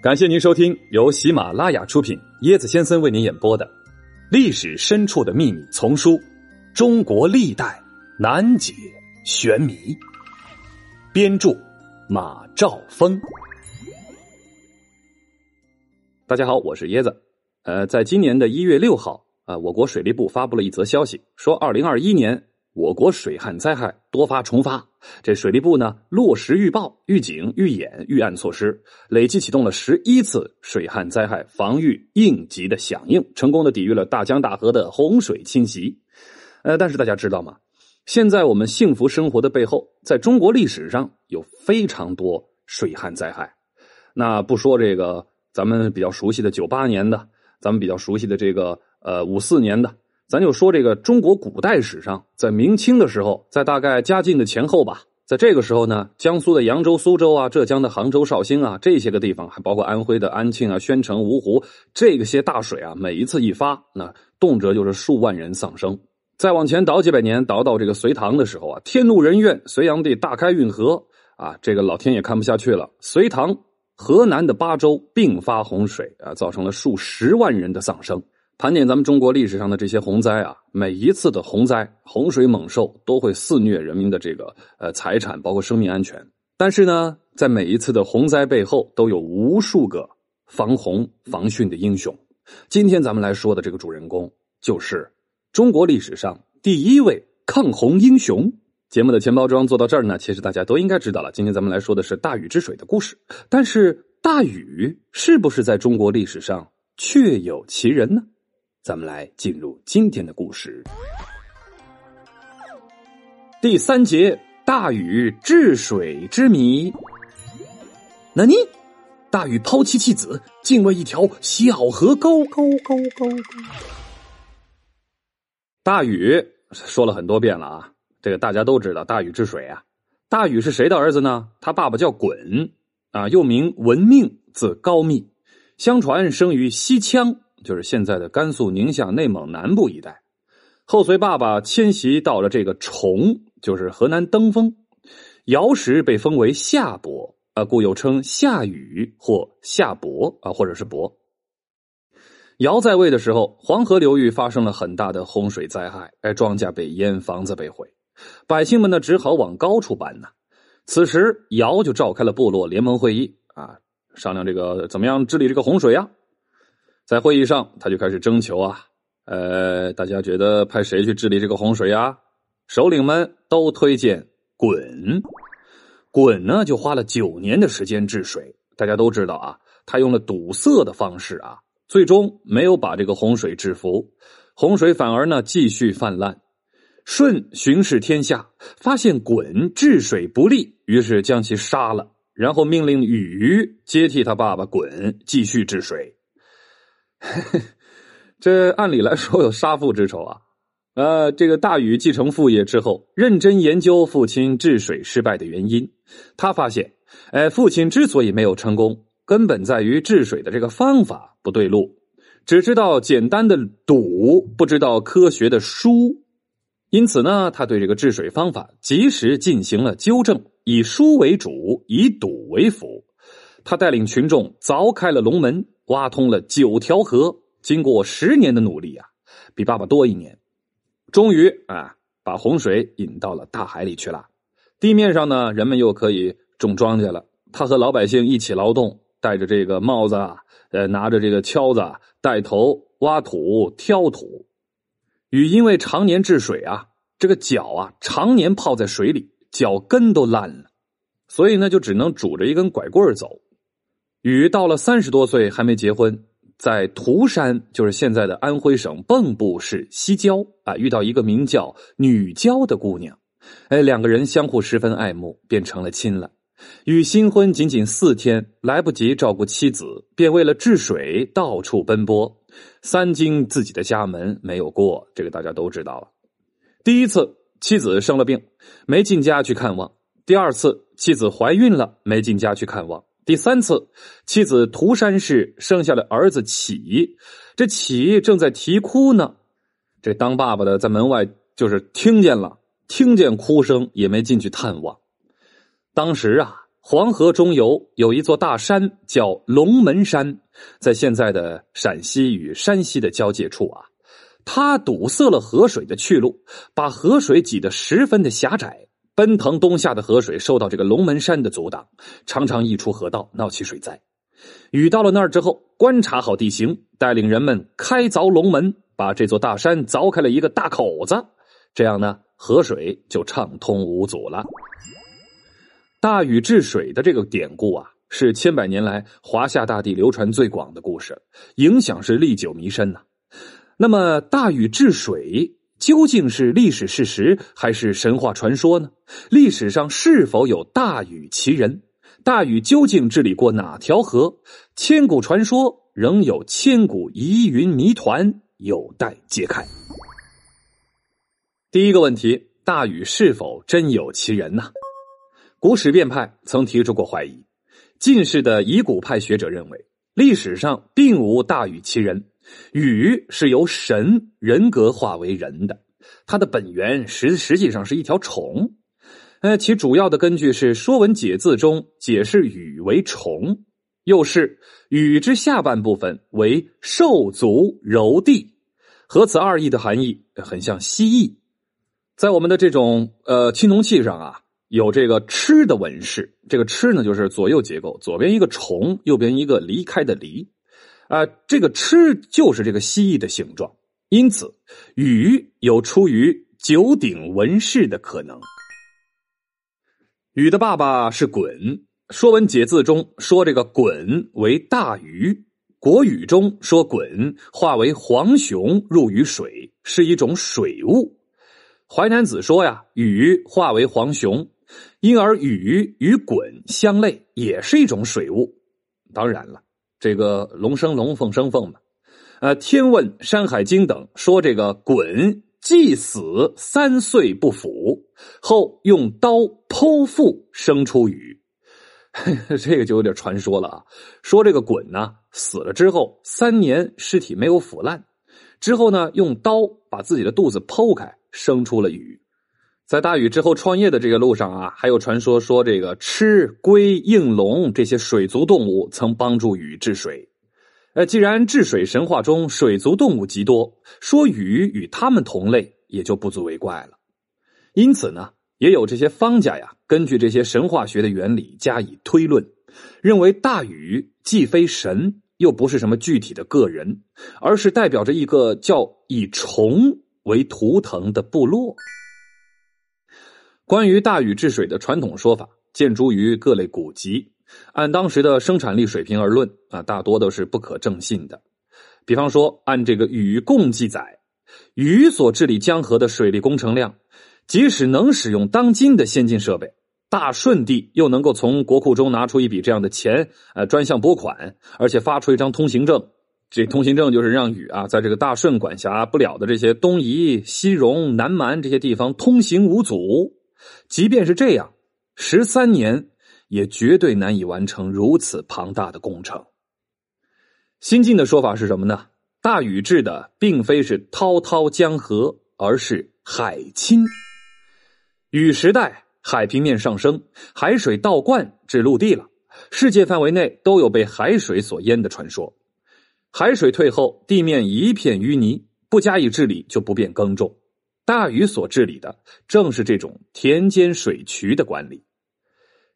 感谢您收听由喜马拉雅出品、椰子先生为您演播的《历史深处的秘密》丛书《中国历代难解玄谜》，编著马兆峰。大家好，我是椰子。呃，在今年的一月六号啊，我国水利部发布了一则消息，说二零二一年。我国水旱灾害多发重发，这水利部呢落实预报、预警、预演、预案措施，累计启动了十一次水旱灾害防御应急的响应，成功的抵御了大江大河的洪水侵袭。呃，但是大家知道吗？现在我们幸福生活的背后，在中国历史上有非常多水旱灾害。那不说这个咱们比较熟悉的九八年的，咱们比较熟悉的这个呃五四年的。咱就说这个中国古代史上，在明清的时候，在大概嘉靖的前后吧，在这个时候呢，江苏的扬州、苏州啊，浙江的杭州、绍兴啊，这些个地方，还包括安徽的安庆啊、宣城、芜湖，这个些大水啊，每一次一发，那动辄就是数万人丧生。再往前倒几百年，倒到这个隋唐的时候啊，天怒人怨，隋炀帝大开运河啊，这个老天也看不下去了，隋唐河南的八州并发洪水啊，造成了数十万人的丧生。盘点咱们中国历史上的这些洪灾啊，每一次的洪灾、洪水猛兽都会肆虐人民的这个呃财产，包括生命安全。但是呢，在每一次的洪灾背后，都有无数个防洪防汛的英雄。今天咱们来说的这个主人公，就是中国历史上第一位抗洪英雄。节目的前包装做到这儿呢，其实大家都应该知道了。今天咱们来说的是大禹治水的故事。但是大禹是不是在中国历史上确有其人呢？咱们来进入今天的故事。第三节：大禹治水之谜。那尼，大禹抛弃妻子，竟为一条小河沟。沟沟沟沟。大禹说了很多遍了啊，这个大家都知道。大禹治水啊，大禹是谁的儿子呢？他爸爸叫鲧啊，又名文命，字高密，相传生于西羌。就是现在的甘肃、宁夏、内蒙南部一带，后随爸爸迁徙到了这个崇，就是河南登封。尧时被封为夏伯啊，故又称夏禹或夏伯啊，或者是伯。尧在位的时候，黄河流域发生了很大的洪水灾害，哎，庄稼被淹，房子被毁，百姓们呢只好往高处搬呢。此时，尧就召开了部落联盟会议啊，商量这个怎么样治理这个洪水呀。在会议上，他就开始征求啊，呃，大家觉得派谁去治理这个洪水呀？首领们都推荐鲧。鲧呢，就花了九年的时间治水。大家都知道啊，他用了堵塞的方式啊，最终没有把这个洪水制服，洪水反而呢继续泛滥。舜巡视天下，发现鲧治水不力，于是将其杀了，然后命令禹接替他爸爸鲧继续治水。这按理来说有杀父之仇啊！呃，这个大禹继承父业之后，认真研究父亲治水失败的原因。他发现，哎，父亲之所以没有成功，根本在于治水的这个方法不对路，只知道简单的堵，不知道科学的疏。因此呢，他对这个治水方法及时进行了纠正，以疏为主，以堵为辅。他带领群众凿开了龙门。挖通了九条河，经过十年的努力啊，比爸爸多一年，终于啊，把洪水引到了大海里去了。地面上呢，人们又可以种庄稼了。他和老百姓一起劳动，戴着这个帽子啊，呃，拿着这个锹子，带头挖土、挑土。禹因为常年治水啊，这个脚啊，常年泡在水里，脚跟都烂了，所以呢，就只能拄着一根拐棍走。禹到了三十多岁还没结婚，在涂山，就是现在的安徽省蚌埠市西郊啊，遇到一个名叫女娇的姑娘，哎，两个人相互十分爱慕，便成了亲了。禹新婚仅仅四天，来不及照顾妻子，便为了治水到处奔波，三经自己的家门没有过，这个大家都知道了。第一次妻子生了病，没进家去看望；第二次妻子怀孕了，没进家去看望。第三次，妻子涂山氏生下了儿子启，这启正在啼哭呢。这当爸爸的在门外就是听见了，听见哭声也没进去探望。当时啊，黄河中游有一座大山叫龙门山，在现在的陕西与山西的交界处啊，它堵塞了河水的去路，把河水挤得十分的狭窄。奔腾东下的河水受到这个龙门山的阻挡，常常溢出河道，闹起水灾。禹到了那儿之后，观察好地形，带领人们开凿龙门，把这座大山凿开了一个大口子，这样呢，河水就畅通无阻了。大禹治水的这个典故啊，是千百年来华夏大地流传最广的故事，影响是历久弥深呐。那么，大禹治水。究竟是历史事实还是神话传说呢？历史上是否有大禹其人？大禹究竟治理过哪条河？千古传说仍有千古疑云谜团，有待揭开。第一个问题：大禹是否真有其人呢？古史辨派曾提出过怀疑。近世的遗古派学者认为，历史上并无大禹其人。禹是由神人格化为人的，它的本源实实际上是一条虫。呃，其主要的根据是《说文解字》中解释禹为虫，又是禹之下半部分为兽足柔地，和此二义的含义很像蜥蜴。在我们的这种呃青铜器上啊，有这个吃的纹饰，这个吃呢就是左右结构，左边一个虫，右边一个离开的离。啊，这个吃就是这个蜥蜴的形状，因此禹有出于九鼎文氏的可能。禹的爸爸是鲧，《说文解字》中说这个鲧为大禹，国语中说鲧化为黄熊入于水，是一种水物。淮南子说呀，禹化为黄熊，因而禹与鲧相类，也是一种水物。当然了。这个龙生龙，凤生凤嘛，呃，《天问》《山海经》等说，这个鲧既死三岁不腐，后用刀剖腹生出禹，这个就有点传说了啊。说这个鲧呢死了之后三年尸体没有腐烂，之后呢用刀把自己的肚子剖开，生出了禹。在大禹之后创业的这个路上啊，还有传说说这个吃、龟、应龙这些水族动物曾帮助禹治水。呃，既然治水神话中水族动物极多，说禹与他们同类也就不足为怪了。因此呢，也有这些方家呀，根据这些神话学的原理加以推论，认为大禹既非神，又不是什么具体的个人，而是代表着一个叫以虫为图腾的部落。关于大禹治水的传统说法，见诸于各类古籍。按当时的生产力水平而论，啊，大多都是不可证信的。比方说，按这个禹贡记载，禹所治理江河的水利工程量，即使能使用当今的先进设备，大舜帝又能够从国库中拿出一笔这样的钱，呃，专项拨款，而且发出一张通行证。这通行证就是让禹啊，在这个大舜管辖不了的这些东夷、西戎、南蛮这些地方通行无阻。即便是这样，十三年也绝对难以完成如此庞大的工程。新晋的说法是什么呢？大禹治的并非是滔滔江河，而是海侵。禹时代，海平面上升，海水倒灌至陆地了，世界范围内都有被海水所淹的传说。海水退后，地面一片淤泥，不加以治理就不便耕种。大禹所治理的正是这种田间水渠的管理。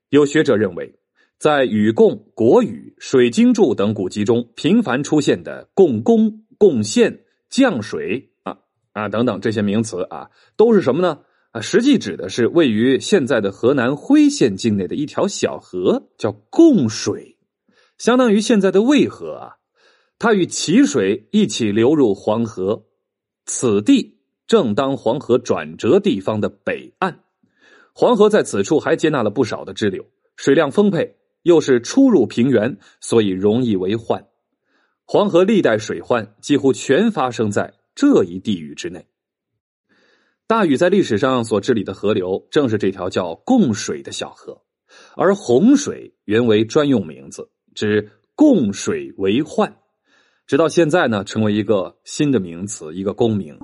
有学者认为，在禹贡、国语、水经注等古籍中频繁出现的“共工”“贡献”“降水”啊啊等等这些名词啊，都是什么呢？啊，实际指的是位于现在的河南辉县境内的一条小河，叫贡水，相当于现在的渭河啊。它与淇水一起流入黄河，此地。正当黄河转折地方的北岸，黄河在此处还接纳了不少的支流，水量丰沛，又是出入平原，所以容易为患。黄河历代水患几乎全发生在这一地域之内。大禹在历史上所治理的河流，正是这条叫贡水的小河，而洪水原为专用名字，指贡水为患，直到现在呢，成为一个新的名词，一个公名。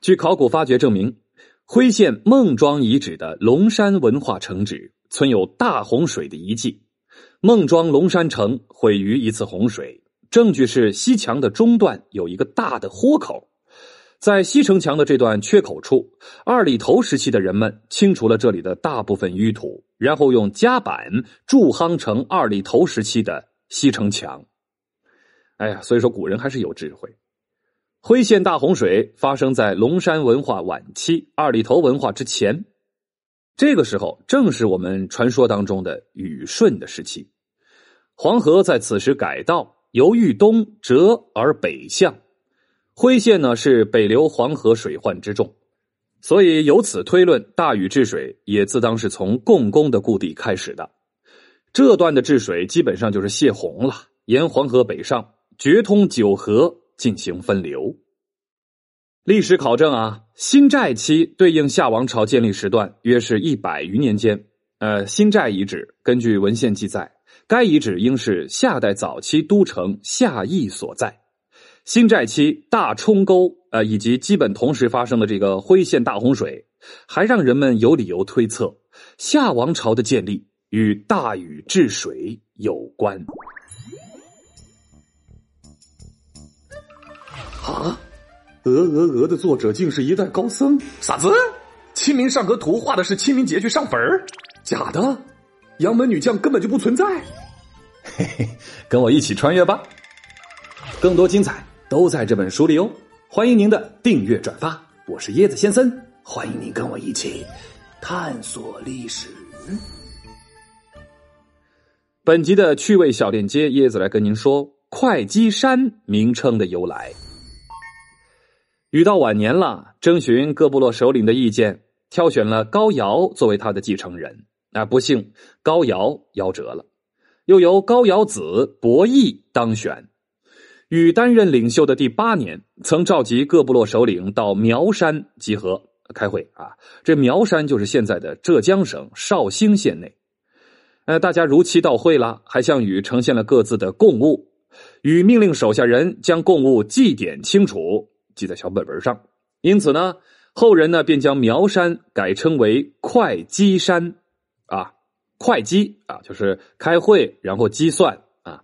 据考古发掘证明，辉县孟庄遗址的龙山文化城址存有大洪水的遗迹。孟庄龙山城毁于一次洪水，证据是西墙的中段有一个大的豁口，在西城墙的这段缺口处，二里头时期的人们清除了这里的大部分淤土，然后用夹板筑夯成二里头时期的西城墙。哎呀，所以说古人还是有智慧。徽县大洪水发生在龙山文化晚期、二里头文化之前。这个时候正是我们传说当中的禹舜的时期，黄河在此时改道，由豫东折而北向。徽县呢是北流黄河水患之重，所以由此推论，大禹治水也自当是从共工的故地开始的。这段的治水基本上就是泄洪了，沿黄河北上，决通九河，进行分流。历史考证啊，新寨期对应夏王朝建立时段约是一百余年间。呃，新寨遗址根据文献记载，该遗址应是夏代早期都城夏邑所在。新寨期大冲沟，呃，以及基本同时发生的这个徽县大洪水，还让人们有理由推测夏王朝的建立与大禹治水有关。啊！《鹅鹅鹅》的作者竟是一代高僧？啥子？《清明上河图》画的是清明节去上坟？假的！杨门女将根本就不存在。嘿嘿，跟我一起穿越吧！更多精彩都在这本书里哦！欢迎您的订阅转发。我是椰子先生，欢迎您跟我一起探索历史。本集的趣味小链接，椰子来跟您说会稽山名称的由来。禹到晚年了，征询各部落首领的意见，挑选了高尧作为他的继承人。啊，不幸高尧夭折了，又由高尧子伯益当选。禹担任领袖的第八年，曾召集各部落首领到苗山集合开会。啊，这苗山就是现在的浙江省绍兴县内。呃，大家如期到会了，还向禹呈现了各自的贡物。禹命令手下人将贡物祭典清楚。记在小本本上，因此呢，后人呢便将苗山改称为会稽山，啊，会稽啊，就是开会然后计算啊。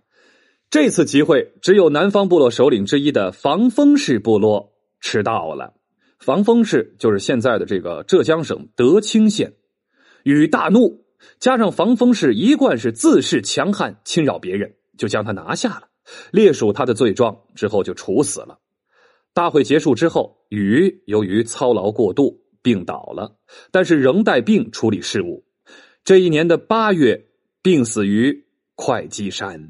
这次集会只有南方部落首领之一的防风氏部落迟到了。防风氏就是现在的这个浙江省德清县。禹大怒，加上防风氏一贯是自恃强悍，侵扰别人，就将他拿下了，列数他的罪状之后就处死了。大会结束之后，禹由于操劳过度病倒了，但是仍带病处理事务。这一年的八月，病死于会稽山。